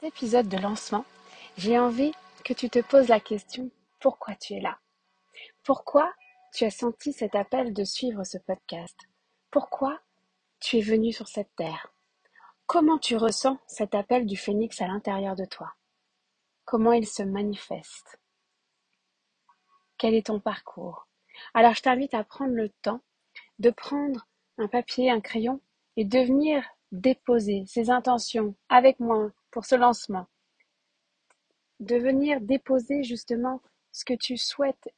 Épisode de lancement, j'ai envie que tu te poses la question pourquoi tu es là? Pourquoi tu as senti cet appel de suivre ce podcast? Pourquoi tu es venu sur cette terre? Comment tu ressens cet appel du phénix à l'intérieur de toi? Comment il se manifeste? Quel est ton parcours? Alors je t'invite à prendre le temps de prendre un papier, un crayon et de venir déposer ses intentions avec moi pour ce lancement. De venir déposer justement ce que tu souhaites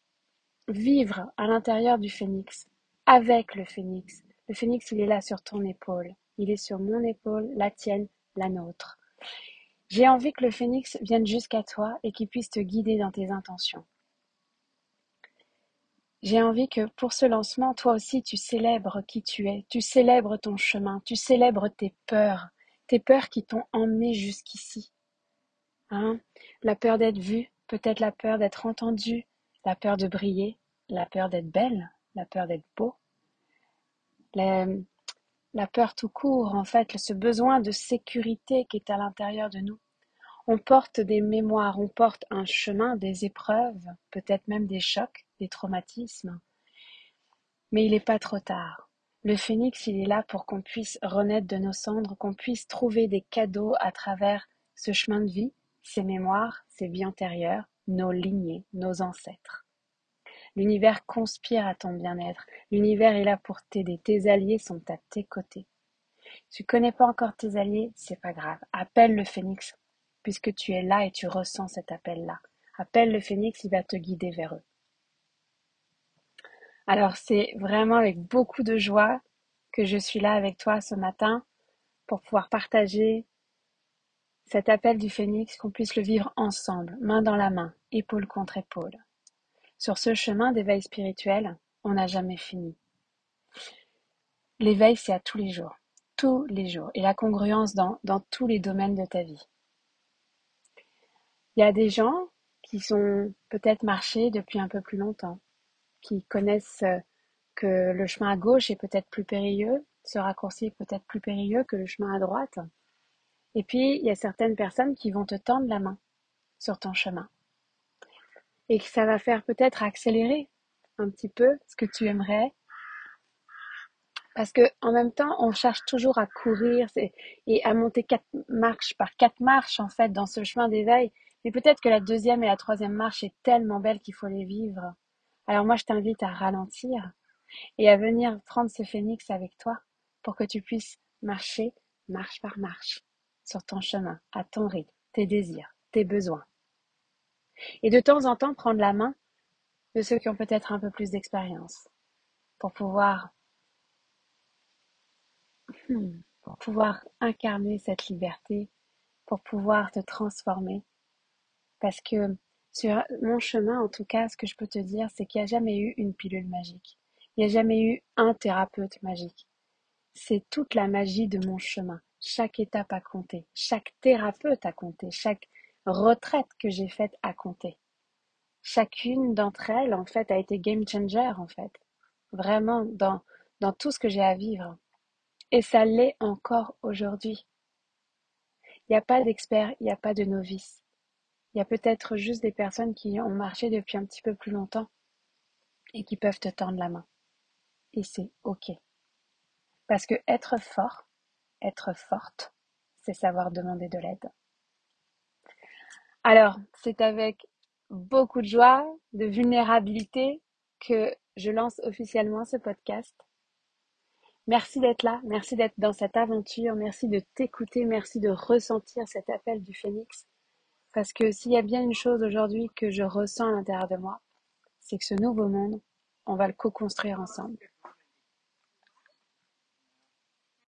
vivre à l'intérieur du phénix, avec le phénix. Le phénix, il est là sur ton épaule. Il est sur mon épaule, la tienne, la nôtre. J'ai envie que le phénix vienne jusqu'à toi et qu'il puisse te guider dans tes intentions. J'ai envie que pour ce lancement, toi aussi, tu célèbres qui tu es, tu célèbres ton chemin, tu célèbres tes peurs, tes peurs qui t'ont emmené jusqu'ici. Hein? La peur d'être vue, peut-être la peur d'être entendue, la peur de briller, la peur d'être belle, la peur d'être beau, la, la peur tout court, en fait, ce besoin de sécurité qui est à l'intérieur de nous. On porte des mémoires, on porte un chemin, des épreuves, peut-être même des chocs, des traumatismes. Mais il n'est pas trop tard. Le phénix, il est là pour qu'on puisse renaître de nos cendres, qu'on puisse trouver des cadeaux à travers ce chemin de vie, ces mémoires, ces vies antérieures, nos lignées, nos ancêtres. L'univers conspire à ton bien-être. L'univers est là pour t'aider. Tes alliés sont à tes côtés. Tu connais pas encore tes alliés, c'est pas grave. Appelle le phénix, puisque tu es là et tu ressens cet appel-là. Appelle le phénix, il va te guider vers eux. Alors c'est vraiment avec beaucoup de joie que je suis là avec toi ce matin pour pouvoir partager cet appel du phénix, qu'on puisse le vivre ensemble, main dans la main, épaule contre épaule. Sur ce chemin d'éveil spirituel, on n'a jamais fini. L'éveil, c'est à tous les jours, tous les jours, et la congruence dans, dans tous les domaines de ta vie. Il y a des gens qui sont peut-être marchés depuis un peu plus longtemps, qui connaissent euh, que le chemin à gauche est peut-être plus périlleux, ce raccourci est peut-être plus périlleux que le chemin à droite. Et puis, il y a certaines personnes qui vont te tendre la main sur ton chemin. Et que ça va faire peut-être accélérer un petit peu ce que tu aimerais. Parce que en même temps, on cherche toujours à courir et à monter quatre marches par quatre marches, en fait, dans ce chemin d'éveil. Mais peut-être que la deuxième et la troisième marche est tellement belle qu'il faut les vivre. Alors moi, je t'invite à ralentir et à venir prendre ce phénix avec toi pour que tu puisses marcher marche par marche sur ton chemin, à ton rythme, tes désirs, tes besoins. Et de temps en temps, prendre la main de ceux qui ont peut-être un peu plus d'expérience pour pouvoir, hmm, pouvoir incarner cette liberté, pour pouvoir te transformer. Parce que sur mon chemin, en tout cas, ce que je peux te dire, c'est qu'il n'y a jamais eu une pilule magique. Il n'y a jamais eu un thérapeute magique. C'est toute la magie de mon chemin. Chaque étape a compté. Chaque thérapeute a compté. Chaque retraite que j'ai faite a compté. Chacune d'entre elles, en fait, a été game changer, en fait. Vraiment, dans, dans tout ce que j'ai à vivre. Et ça l'est encore aujourd'hui. Il n'y a pas d'expert, il n'y a pas de novice. Il y a peut-être juste des personnes qui ont marché depuis un petit peu plus longtemps et qui peuvent te tendre la main. Et c'est OK. Parce que être fort, être forte, c'est savoir demander de l'aide. Alors, c'est avec beaucoup de joie, de vulnérabilité que je lance officiellement ce podcast. Merci d'être là, merci d'être dans cette aventure, merci de t'écouter, merci de ressentir cet appel du phénix. Parce que s'il y a bien une chose aujourd'hui que je ressens à l'intérieur de moi, c'est que ce nouveau monde, on va le co-construire ensemble.